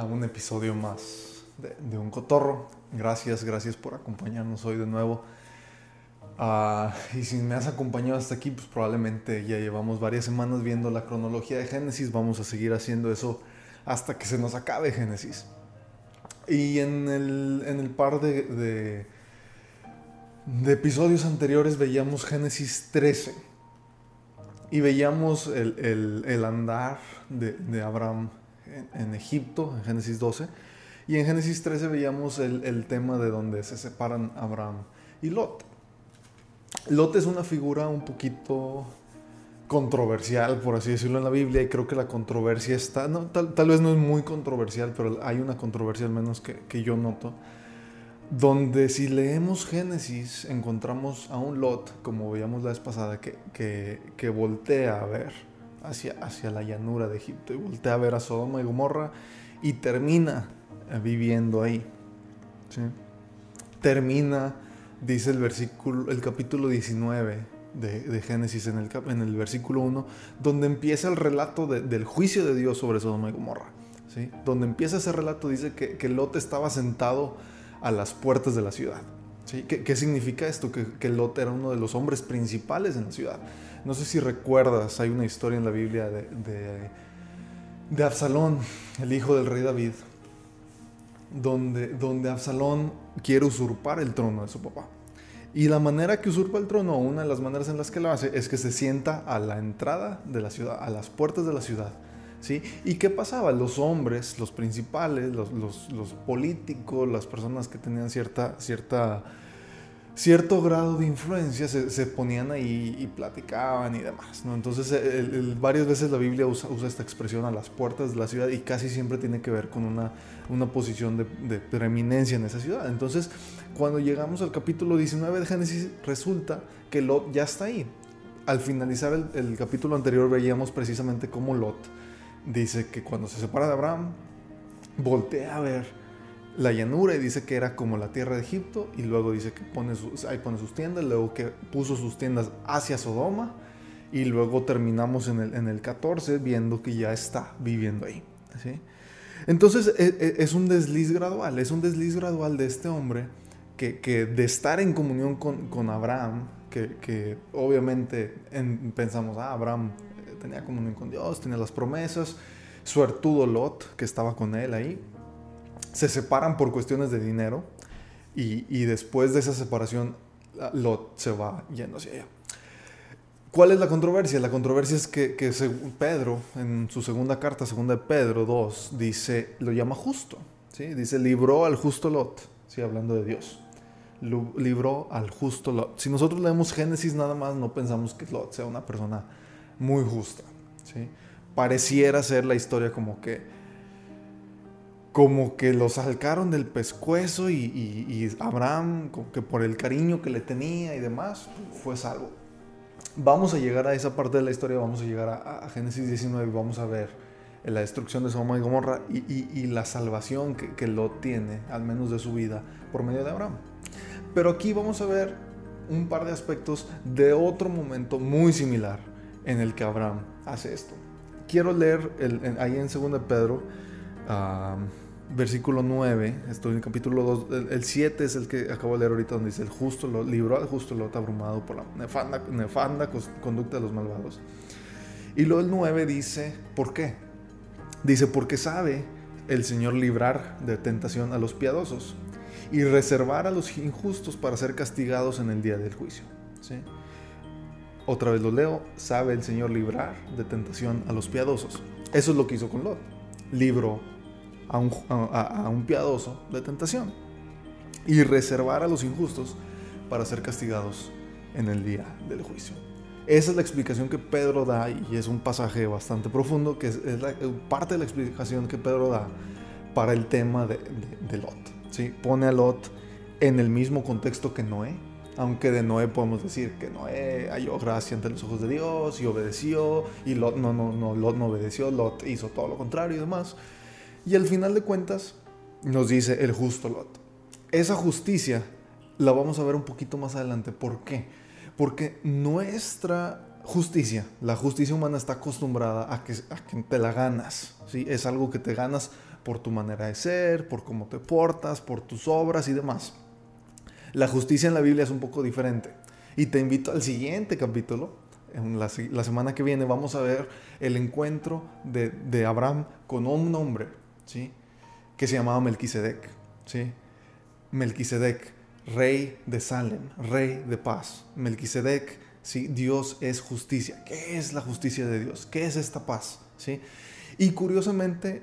a un episodio más de, Un Cotorro. Gracias, gracias por acompañarnos hoy de nuevo. Ah, y si me has acompañado hasta aquí, pues probablemente ya llevamos varias semanas viendo la cronología de Génesis. Vamos a seguir haciendo eso hasta que se nos acabe Génesis. Y en el, en el par de, de, episodios anteriores veíamos Génesis 13 y veíamos el, el, andar de Abraham en, Egipto, en Génesis 12, y en Génesis 13 veíamos el, tema de donde se separan Abraham y Lot. Lot es una figura un poquito controversial, por así decirlo, en la Biblia, y creo que la controversia está, no, tal, tal, vez no es muy controversial, pero hay una controversia al menos que, que yo noto, donde si leemos Génesis encontramos a un Lot, como veíamos la vez pasada, que, que, que voltea a ver hacia, hacia la llanura de Egipto y voltea a ver a Sodoma y Gomorra y termina eh, viviendo ahí. Termina, dice el versículo, el capítulo 19 de, de Génesis en el, en el versículo 1, donde empieza el relato de, del juicio de Dios sobre Sodoma y Gomorra. ¿sí? Donde empieza ese relato dice que, que Lot estaba sentado a las puertas de la ciudad. ¿sí? ¿Qué, ¿Qué, significa esto? Que, que Lot era uno de los hombres principales en la ciudad. No sé si recuerdas, hay una historia en la Biblia de, de, Absalón, el hijo del rey David, donde, donde Absalón quiere usurpar el trono de su papá. Y la manera que usurpa el trono, una de las maneras en las que lo hace, es que se sienta a la entrada de la ciudad, a las puertas de la ciudad. ¿sí? ¿Y qué pasaba? Los hombres, los principales, los, los, los políticos, las personas que tenían cierta, cierta cierto grado de influencia se, se, ponían ahí y platicaban y demás, ¿no? Entonces, varias veces la Biblia usa, usa, esta expresión a las puertas de la ciudad y casi siempre tiene que ver con una, una posición de, de, preeminencia en esa ciudad. Entonces, cuando llegamos al capítulo 19 de Génesis, resulta que Lot ya está ahí. Al finalizar el, el capítulo anterior veíamos precisamente cómo Lot dice que cuando se separa de Abraham, voltea a ver la llanura y dice que era como la tierra de Egipto y luego dice que pone sus, ahí pone sus tiendas, luego que puso sus tiendas hacia Sodoma y luego terminamos en el, en el 14 viendo que ya está viviendo ahí. Entonces es un desliz gradual, es un desliz gradual de este hombre que, que de estar en comunión con, con Abraham, que, que obviamente en, pensamos, ah, Abraham tenía comunión con Dios, tenía las promesas, suertudo Lot que estaba con él ahí, se separan por cuestiones de dinero y, después de esa separación Lot se va yendo hacia allá. ¿Cuál es la controversia? La controversia es que, que Pedro, en su segunda carta, segunda de Pedro 2, dice, lo llama justo. ¿sí? Dice, libró al justo Lot, ¿sí? hablando de Dios. Libró al justo Lot. Si nosotros leemos Génesis nada más, no pensamos que Lot sea una persona muy justa. ¿sí? Pareciera ser la historia como que como que lo sacaron del pescuezo y, Abraham, como que por el cariño que le tenía y demás, fue salvo. Vamos a llegar a esa parte de la historia, vamos a llegar a, Génesis 19 y vamos a ver la destrucción de Sodoma y Gomorra y, la salvación que, que Lot tiene, al menos de su vida, por medio de Abraham. Pero aquí vamos a ver un par de aspectos de otro momento muy similar en el que Abraham hace esto. Quiero leer en, ahí en 2 Pedro. Uh, versículo 9, estoy en el capítulo 2, el, el, 7 es el que acabo de leer ahorita, donde dice, el justo lo libró al justo Lot abrumado por la nefanda, nefanda conducta de los malvados. Y luego el 9 dice, ¿por qué? Dice, porque sabe el Señor librar de tentación a los piadosos y reservar a los injustos para ser castigados en el día del juicio. ¿Sí? Otra vez lo leo, sabe el Señor librar de tentación a los piadosos. Eso es lo que hizo con Lot. Libró a un, piadoso de tentación y reservar a los injustos para ser castigados en el día del juicio. Esa es la explicación que Pedro da y es un pasaje bastante profundo, que es, parte de la explicación que Pedro da para el tema de, de, de Lot. ¿sí? Pone a Lot en el mismo contexto que Noé, aunque de Noé podemos decir que Noé halló gracia ante los ojos de Dios y obedeció, y Lot no, no, no, Lot no obedeció, Lot hizo todo lo contrario y demás. Y al final de cuentas nos dice el justo Lot. Esa justicia la vamos a ver un poquito más adelante. ¿Por qué? Porque nuestra justicia, la justicia humana está acostumbrada a que, te la ganas. ¿sí? Es algo que te ganas por tu manera de ser, por cómo te portas, por tus obras y demás. La justicia en la Biblia es un poco diferente. Y te invito al siguiente capítulo. En la, semana que viene vamos a ver el encuentro de, Abraham con un hombre, ¿sí? Que se llamaba Melquisedec, ¿sí? Melquisedec, rey de Salem, rey de paz. Melquisedec, ¿sí? Dios es justicia. ¿Qué es la justicia de Dios? ¿Qué es esta paz? ¿Sí? Y curiosamente,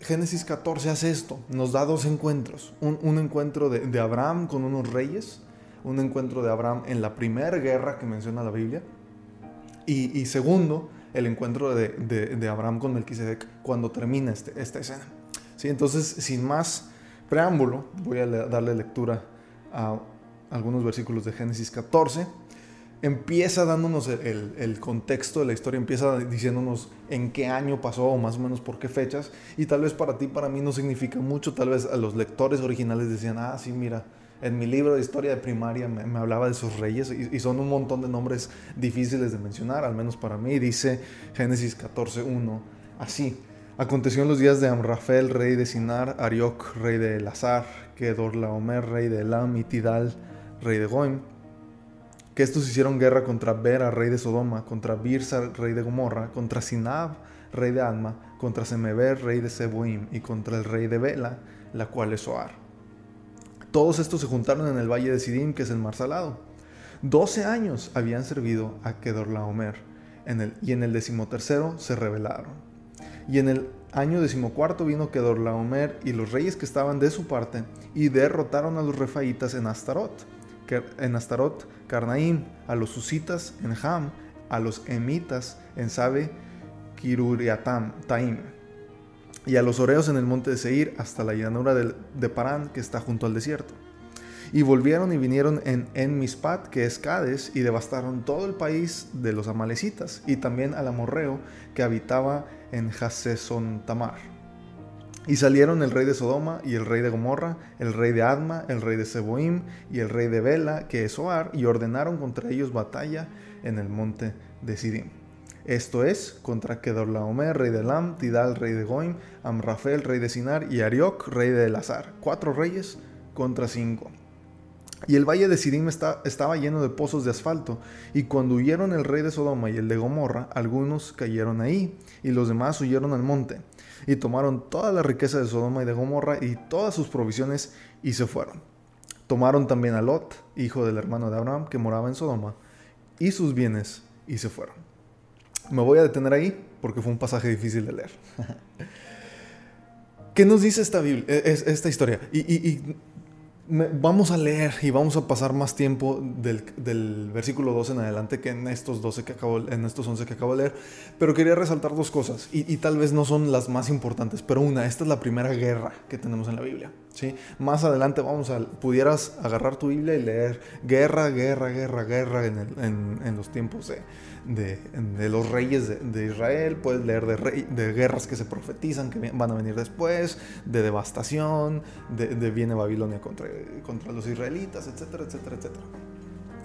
Génesis 14 hace esto, nos da dos encuentros. Un, encuentro de, Abraham con unos reyes, un encuentro de Abraham en la primera guerra que menciona la Biblia, y, segundo, el encuentro de, Abraham con Melquisedec cuando termina este, esta escena. ¿Sí? Entonces, sin más preámbulo, voy a darle lectura a algunos versículos de Génesis 14 empieza dándonos el, contexto de la historia, empieza diciéndonos en qué año pasó o más o menos por qué fechas. Y tal vez para ti, para mí no significa mucho. Tal vez a los lectores originales decían, ah, sí, mira, en mi libro de historia de primaria me, hablaba de sus reyes y, son un montón de nombres difíciles de mencionar, al menos para mí. Dice Génesis 14.1, así. Aconteció en los días de Amrafel, rey de Sinar, Arioc, rey de Elazar, Kedorlaomer, rey de Elam, y Tidal, rey de Goim que estos hicieron guerra contra Bera, rey de Sodoma, contra Birsa, rey de Gomorra, contra Sinab, rey de Alma, contra Semeber, rey de Seboim, y contra el rey de Bela, la cual es Soar. Todos estos se juntaron en el valle de Sidim, que es el mar salado. Doce años habían servido a Kedorlaomer, y en el decimotercero se rebelaron. Y en el año decimocuarto vino Kedorlaomer y los reyes que estaban de su parte, y derrotaron a los refaitas en Astarot en Astarot, Carnaim, a los susitas en Ham, a los emitas en Sabe, Kiruriatam, Taim, y a los oreos en el monte de Seir hasta la llanura de, Parán que está junto al desierto. Y volvieron y vinieron en En Mispat, que es Cades, y devastaron todo el país de los amalecitas, y también al amorreo que habitaba en Hasesontamar. Tamar y salieron el rey de Sodoma y el rey de Gomorra, el rey de Adma, el rey de Seboim y el rey de Bela, que es Soar, y ordenaron contra ellos batalla en el monte de Sidim. Esto es, contra Kedorlaomer, rey de Elam, Tidal, rey de Goim, Amrafel, rey de Sinar, y Arioc, rey de Elazar. Cuatro reyes contra cinco. Y el valle de Sidim estaba lleno de pozos de asfalto, y cuando huyeron el rey de Sodoma y el de Gomorra, algunos cayeron ahí, y los demás huyeron al monte y tomaron toda la riqueza de Sodoma y de Gomorra y todas sus provisiones y se fueron. Tomaron también a Lot, hijo del hermano de Abraham, que moraba en Sodoma, y sus bienes y se fueron. Me voy a detener ahí porque fue un pasaje difícil de leer. ¿Qué nos dice esta, Biblia, e, esta historia? y vamos a leer y vamos a pasar más tiempo del, versículo 12 en adelante que en estos, 12 que acabo, en estos 11 que acabo de leer, pero quería resaltar dos cosas y, tal vez no son las más importantes, pero una, esta es la primera guerra que tenemos en la Biblia. ¿Sí? Más adelante vamos a, pudieras agarrar tu Biblia y leer guerra, guerra, guerra, guerra en, en los tiempos de de, los reyes de, Israel, puedes leer de, de, guerras que se profetizan, que van a venir después, de devastación, de, viene Babilonia contra, contra los israelitas, etcétera, etcétera, etcétera.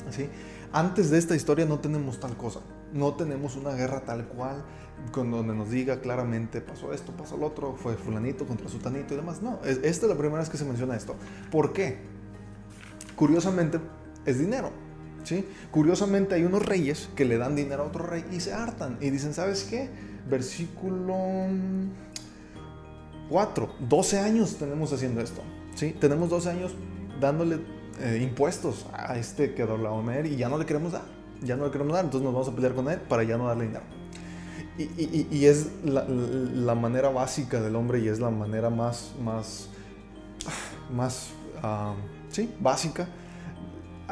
¿Sí? Antes de esta historia no tenemos tal cosa, no tenemos una guerra tal cual, con donde nos diga claramente pasó esto, pasó lo otro, fue fulanito contra sutanito y demás. No, esta es la primera vez que se menciona esto. ¿Por qué? Curiosamente, es dinero. Curiosamente hay unos reyes que le dan dinero a otro rey y se hartan y dicen, ¿sabes qué? Versículo 4, 12 años tenemos haciendo esto, ¿sí? Tenemos 12 años dándole eh, impuestos a este que Omer y ya no le queremos dar, ya no le queremos dar, entonces nos vamos a pelear con él para ya no darle dinero. Y, es la, manera básica del hombre y es la manera más, más, más, ah, sí, básica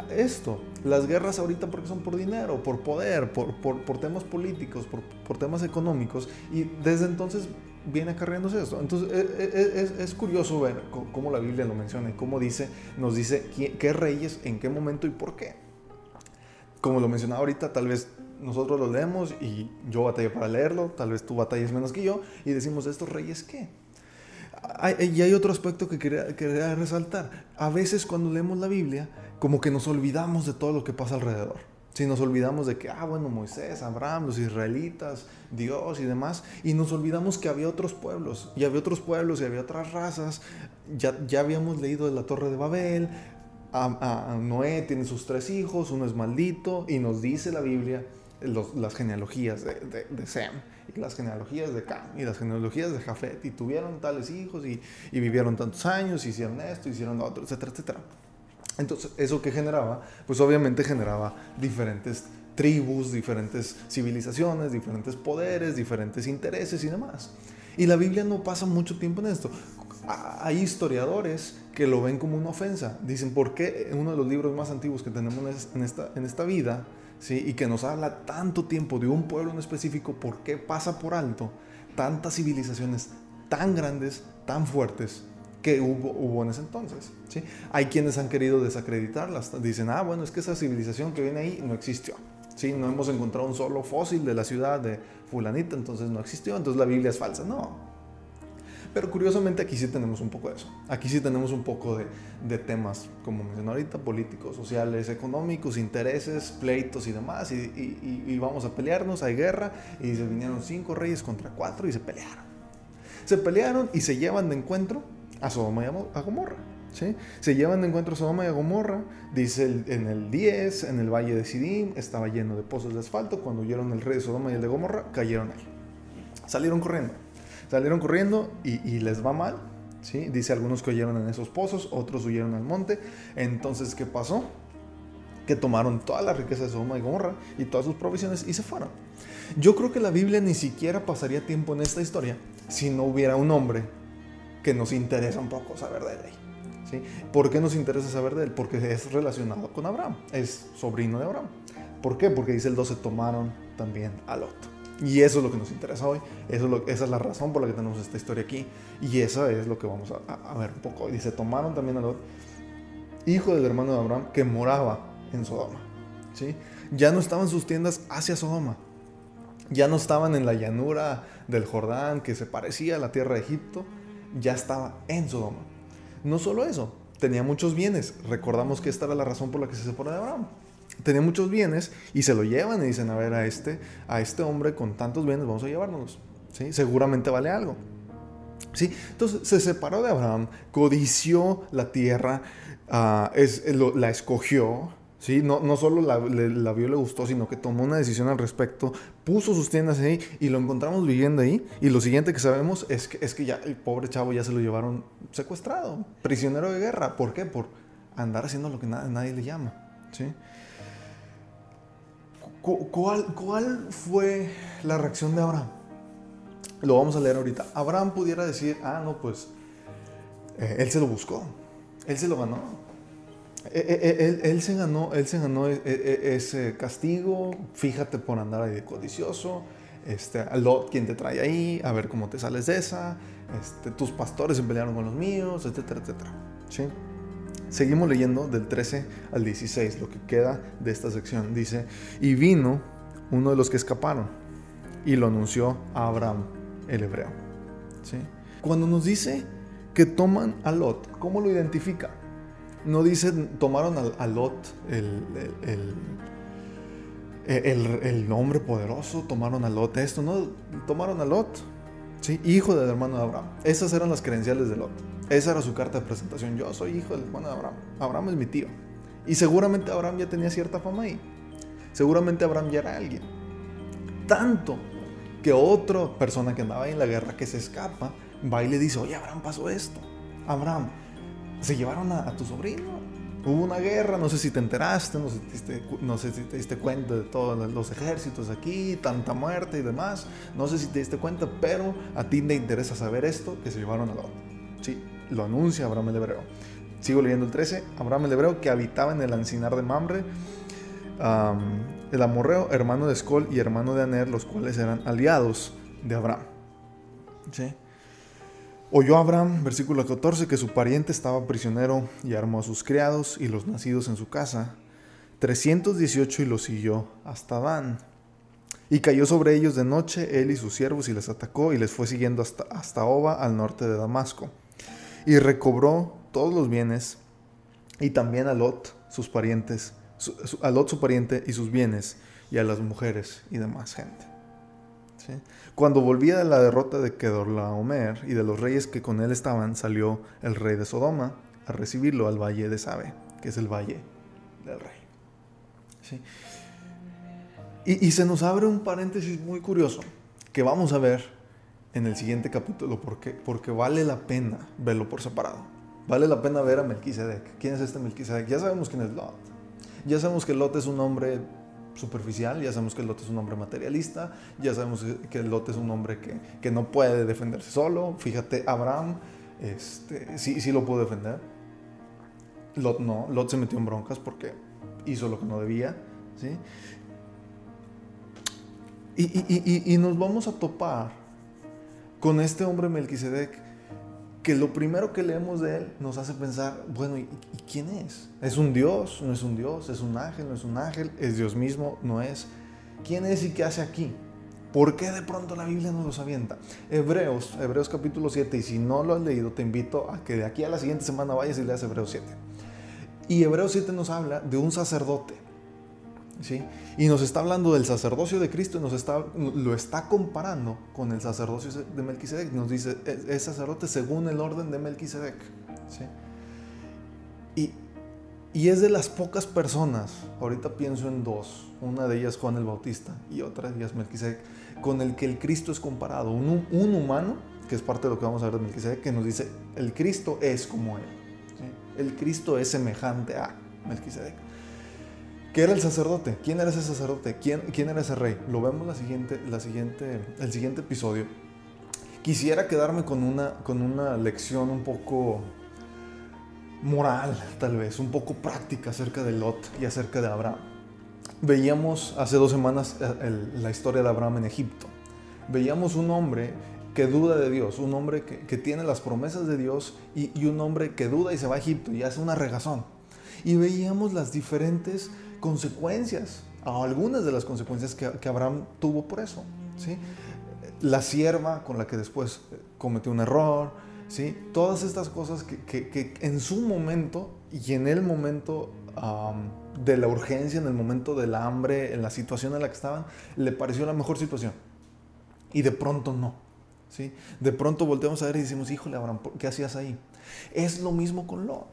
esto. Las guerras ahorita porque son por dinero, por poder, por, por, temas políticos, por, por, temas económicos. Y desde entonces viene acarreándose esto. Entonces e, e, e, es, curioso ver cómo la Biblia lo menciona y cómo dice, nos dice qué, reyes, en qué momento y por qué. Como lo mencionaba ahorita, tal vez nosotros lo leemos y yo batallé para leerlo, tal vez tú batalles menos que yo y decimos, ¿estos reyes qué? y hay otro aspecto que quería, resaltar. A veces cuando leemos la Biblia, como que nos olvidamos de todo lo que pasa alrededor. Si nos olvidamos de que, ah, bueno, Moisés, Abraham, los israelitas, Dios y demás, y nos olvidamos que había otros pueblos, y había otros pueblos, y había otras razas, ya, ya habíamos leído de la Torre de Babel, a, Noé tiene sus tres hijos, uno es maldito, y nos dice la Biblia las genealogías de, de, Sem, y las genealogías de Cam, y las genealogías de Jafet, y tuvieron tales hijos, y, y vivieron tantos años, hicieron esto, hicieron lo otro, etcétera, etcétera. Entonces, ¿eso que generaba? Pues obviamente generaba diferentes tribus, diferentes civilizaciones, diferentes poderes, diferentes intereses y demás. Y la Biblia no pasa mucho tiempo en esto. Hay historiadores que lo ven como una ofensa. Dicen, ¿por qué uno de los libros más antiguos que tenemos en esta, en esta vida, ¿sí? y que nos habla tanto tiempo de un pueblo en específico, ¿por qué pasa por alto tantas civilizaciones tan grandes, tan fuertes, que hubo, hubo en ese entonces. ¿sí? Hay quienes han querido desacreditarlas. Dicen, ah, bueno, es que esa civilización que viene ahí no existió. ¿sí? No hemos encontrado un solo fósil de la ciudad de fulanita, entonces no existió, entonces la Biblia es falsa. No. Pero curiosamente aquí sí tenemos un poco de eso. Aquí sí tenemos un poco de, de temas, como mencioné ahorita, políticos, sociales, económicos, intereses, pleitos y demás. Y, y, y, vamos a pelearnos, hay guerra. Y se vinieron cinco reyes contra cuatro y se pelearon. Se pelearon y se llevan de encuentro a Sodoma y a Gomorra. ¿sí? Se llevan de encuentro Sodoma y a Gomorra, dice en el 10, en el valle de Sidim, estaba lleno de pozos de asfalto, cuando huyeron el rey de Sodoma y el de Gomorra, cayeron ahí. Salieron corriendo, salieron corriendo y, les va mal, ¿sí? Dice algunos que huyeron en esos pozos, otros huyeron al monte, entonces ¿qué pasó? Que tomaron toda la riqueza de Sodoma y Gomorra y todas sus provisiones y se fueron. Yo creo que la Biblia ni siquiera pasaría tiempo en esta historia si no hubiera un hombre que nos interesa un poco saber de él. ¿sí? ¿Por qué nos interesa saber de él? Porque es relacionado con Abraham, es sobrino de Abraham. ¿Por qué? Porque dice el 12, tomaron también a Lot. Y eso es lo que nos interesa hoy, eso es esa es la razón por la que tenemos esta historia aquí. Y eso es lo que vamos a, ver un poco. Dice, tomaron también a Lot, hijo del hermano de Abraham, que moraba en Sodoma. ¿sí? Ya no estaban sus tiendas hacia Sodoma, ya no estaban en la llanura del Jordán que se parecía a la tierra de Egipto, ya estaba en Sodoma. No solo eso, tenía muchos bienes. Recordamos que esta era la razón por la que se separó de Abraham. Tenía muchos bienes y se lo llevan y dicen, a ver, a este, a este hombre con tantos bienes vamos a llevárnoslos. ¿Sí? Seguramente vale algo. ¿Sí? Entonces se separó de Abraham, codició la tierra, ah, la escogió, ¿sí? No, no solo la, la, vio, le gustó, sino que tomó una decisión al respecto, puso sus tiendas ahí y lo encontramos viviendo ahí. Y lo siguiente que sabemos es que, es que ya el pobre chavo ya se lo llevaron secuestrado, prisionero de guerra. ¿Por qué? Por andar haciendo lo que nadie le llama. ¿sí? ¿Cuál, ¿Cuál fue la reacción de Abraham? Lo vamos a leer ahorita. Abraham pudiera decir, ah, no, pues eh, él se lo buscó, él se lo ganó. Eh, eh, eh, él, se ganó, él se ganó ese castigo, fíjate por andar ahí codicioso, este, Lot, quien te trae ahí, a ver cómo te sales de esa, este, tus pastores se pelearon con los míos, etcétera, etcétera. ¿sí? Seguimos leyendo del 13 al 16, lo que queda de esta sección. Dice, y vino uno de los que escaparon y lo anunció a Abraham, el hebreo. ¿sí? Cuando nos dice que toman a Lot, ¿cómo lo identifica? No dicen, tomaron a, Lot, el, el, el, hombre poderoso, tomaron a Lot esto, no, tomaron a Lot, ¿sí? hijo del hermano de Abraham. Esas eran las credenciales de Lot. Esa era su carta de presentación. Yo soy hijo del hermano de Abraham. Abraham es mi tío. Y seguramente Abraham ya tenía cierta fama ahí. Seguramente Abraham ya era alguien. Tanto que otra persona que andaba ahí en la guerra que se escapa va y le dice, oye, Abraham pasó esto. Abraham, se llevaron a, tu sobrino. Hubo una guerra, no sé si te enteraste, no sé, si te, diste cuenta de todos los ejércitos aquí, tanta muerte y demás. No sé si te diste cuenta, pero a ti te interesa saber esto, que se llevaron a Lot. Sí, lo anuncia Abraham el Hebreo. Sigo leyendo el 13. Abraham el Hebreo que habitaba en el encinar de Mamre, el amorreo, hermano de Escol y hermano de Aner, los cuales eran aliados de Abraham. ¿Sí? Oyó Abraham, versículo 14, que su pariente estaba prisionero y armó a sus criados y los nacidos en su casa, 318 y los siguió hasta Dan. Y cayó sobre ellos de noche él y sus siervos y les atacó y les fue siguiendo hasta, hasta Oba al norte de Damasco. Y recobró todos los bienes y también a Lot, sus parientes, a Lot su pariente y sus bienes, y a las mujeres y demás gente. Cuando volvía de la derrota de Kedorlaomer y de los reyes que con él estaban, salió el rey de Sodoma a recibirlo al valle de Sabe, que es el valle del rey. Y, y, se nos abre un paréntesis muy curioso que vamos a ver en el siguiente capítulo porque, porque vale la pena verlo por separado. Vale la pena ver a Melquisedec. ¿Quién es este Melquisedec? Ya sabemos quién es Lot. Ya sabemos que Lot es un hombre superficial, ya sabemos que Lot es un hombre materialista, ya sabemos que Lot es un hombre que, que no puede defenderse solo. Fíjate, Abraham este, sí, sí lo pudo defender. Lot no, Lot se metió en broncas porque hizo lo que no debía. ¿sí? Y, y, y, y nos vamos a topar con este hombre Melquisedec que lo primero que leemos de él nos hace pensar, bueno, ¿y, quién es? ¿Es un Dios? ¿No es un Dios? ¿Es un ángel? ¿No es un ángel? ¿Es Dios mismo? ¿No es? ¿Quién es y qué hace aquí? ¿Por qué de pronto la Biblia nos los avienta? Hebreos, Hebreos capítulo 7, y si no lo has leído, te invito a que de aquí a la siguiente semana vayas y leas Hebreos 7. Y Hebreos 7 nos habla de un sacerdote y nos está hablando del sacerdocio de Cristo y nos está, lo está comparando con el sacerdocio de Melquisedec. Nos dice, es, sacerdote según el orden de Melquisedec. Y, y, es de las pocas personas, ahorita pienso en dos, una de ellas Juan el Bautista y otra de ellas Melquisedec, con el que el Cristo es comparado. Un, un humano, que es parte de lo que vamos a ver de Melquisedec, que nos dice, el Cristo es como él. El Cristo es semejante a Melquisedec. ¿Qué era el sacerdote? ¿Quién era ese sacerdote? ¿Quién, quién era ese rey? Lo vemos la siguiente, la siguiente, el siguiente episodio. Quisiera quedarme con una, con una lección un poco moral, tal vez, un poco práctica acerca de Lot y acerca de Abraham. Veíamos hace dos semanas eh, la historia de Abraham en Egipto. Veíamos un hombre que duda de Dios, un hombre que, tiene las promesas de Dios y, y, un hombre que duda y se va a Egipto y hace una regazón. Y veíamos las diferentes consecuencias, o algunas de las consecuencias que, Abraham tuvo por eso. ¿sí? La sierva con la que después eh, cometió un error, ¿sí? todas estas cosas que, en su momento y en el momento de la urgencia, en el momento del hambre, en la situación en la que estaban, le pareció la mejor situación. Y de pronto no. ¿sí? De pronto volteamos a ver y decimos, híjole Abraham, ¿qué hacías ahí? Es lo mismo con Lot.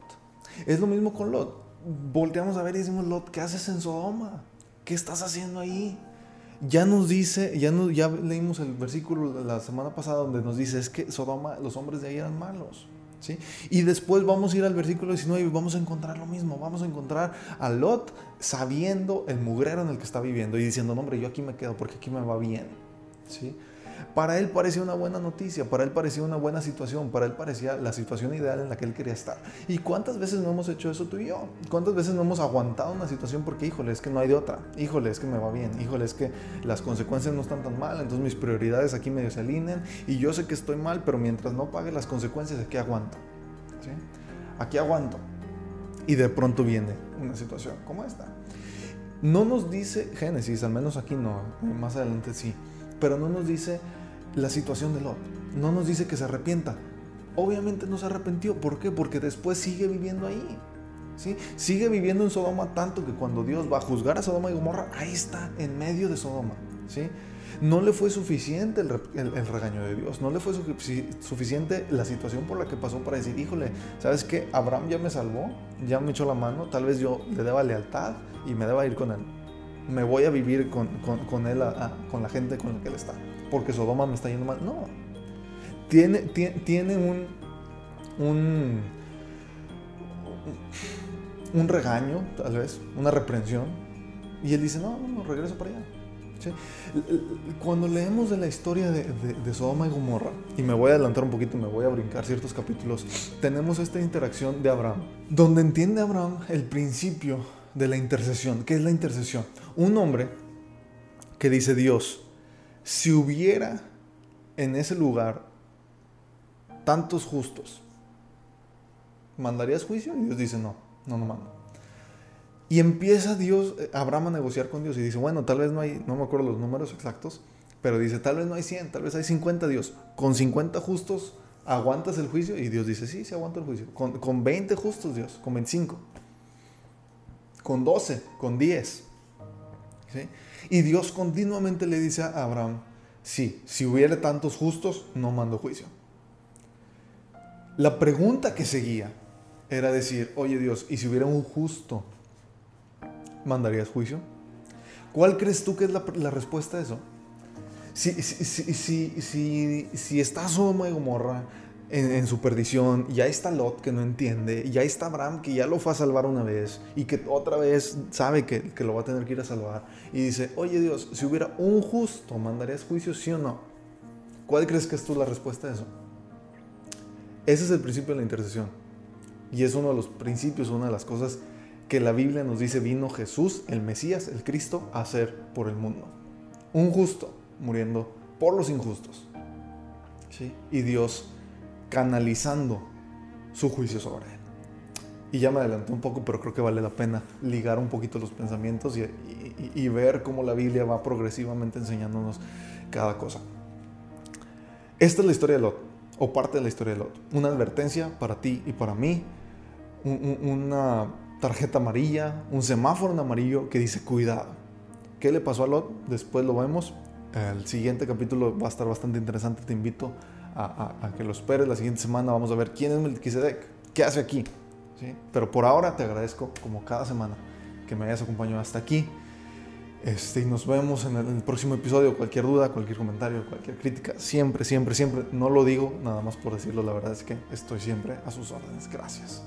Es lo mismo con Lot volteamos a ver y decimos, Lot, ¿qué haces en Sodoma? ¿Qué estás haciendo ahí? Ya nos dice, ya, no, ya leímos el versículo la semana pasada donde nos dice, es que Sodoma, los hombres de ahí eran malos. ¿Sí? Y después vamos a ir al versículo 19 y vamos a encontrar lo mismo. Vamos a encontrar a Lot sabiendo el mugrero en el que está viviendo y diciendo, no, hombre, yo aquí me quedo porque aquí me va bien. ¿Sí? Para él parecía una buena noticia, para él parecía una buena situación, para él parecía la situación ideal en la que él quería estar. ¿Y cuántas veces no hemos hecho eso tú y yo? ¿Cuántas veces no hemos aguantado una situación porque, híjole, es que no hay de otra? Híjole, es que me va bien. Híjole, es que las consecuencias no están tan mal, entonces mis prioridades aquí medio se alinean y yo sé que estoy mal, pero mientras no pague las consecuencias, aquí aguanto. ¿Sí? Aquí aguanto. Y de pronto viene una situación como esta. No nos dice Génesis, al menos aquí no, más adelante sí, pero no nos dice la situación de Lot. No nos dice que se arrepienta. Obviamente no se arrepintió. ¿Por qué? Porque después sigue viviendo ahí. ¿sí? Sigue viviendo en Sodoma tanto que cuando Dios va a juzgar a Sodoma y Gomorra, ahí está, en medio de Sodoma. ¿sí? No le fue suficiente el, regaño de Dios, no le fue suficiente la situación por la que pasó para decir, híjole, ¿sabes qué? Abraham ya me salvó, ya me echó la mano, tal vez yo le deba lealtad y me deba ir con él. Me voy a vivir con, él, con la gente con la que él está porque Sodoma me está yendo mal. No. Tiene, tiene, un, un, un regaño, tal vez, una reprensión. Y él dice, no, no, regreso para allá. Cuando leemos de la historia de, de, Sodoma y Gomorra, y me voy a adelantar un poquito, me voy a brincar ciertos capítulos, tenemos esta interacción de Abraham, donde entiende Abraham el principio de la intercesión. ¿Qué es la intercesión? Un hombre que dice, Dios, si hubiera en ese lugar tantos justos, ¿mandarías juicio? Y Dios dice, no, no, no mando. Y empieza Dios, eh, Abraham a negociar con Dios y dice, bueno, tal vez no hay, no me acuerdo los números exactos, pero dice, tal vez no hay 100, tal vez hay 50 Dios. Con 50 justos, ¿aguantas el juicio? Y Dios dice, sí, sí aguanto el juicio. Con, con 20 justos Dios, con 25. con 12, con 10. Y Dios continuamente le dice a Abraham, sí, si hubiera tantos justos, no mando juicio. La pregunta que seguía era decir, oye Dios, ¿y si hubiera un justo, mandarías juicio? ¿Cuál crees tú que es la, respuesta a eso? Si, si, si, si, está Sodoma y Gomorra en, su perdición, y ahí está Lot que no entiende, y ahí está Abraham que ya lo fue a salvar una vez, y que otra vez sabe que, que lo va a tener que ir a salvar, y dice, oye Dios, si hubiera un justo, ¿mandarías juicio, sí o no? ¿Cuál crees que es tú la respuesta a eso? Ese es el principio de la intercesión. Y es uno de los principios, una de las cosas que la Biblia nos dice vino Jesús, el Mesías, el Cristo, a hacer por el mundo. Un justo muriendo por los injustos. ¿sí? Y Dios canalizando su juicio sobre él. Y ya me adelanté un poco, pero creo que vale la pena ligar un poquito los pensamientos y, y ver cómo la Biblia va progresivamente enseñándonos cada cosa. Esta es la historia de Lot, o parte de la historia de Lot. Una advertencia para ti y para mí una tarjeta amarilla, un semáforo en amarillo que dice cuidado. ¿Qué le pasó a Lot? Después lo vemos. El siguiente capítulo va a estar bastante interesante. Te invito a, que lo esperes. La siguiente semana vamos a ver quién es Melquisedec, qué hace aquí. ¿Sí? Pero por ahora te agradezco, como cada semana, que me hayas acompañado hasta aquí. Este, y nos vemos en el, en el, próximo episodio. Cualquier duda, cualquier comentario, cualquier crítica, siempre, siempre, siempre. No lo digo nada más por decirlo, la verdad es que estoy siempre a sus órdenes. Gracias.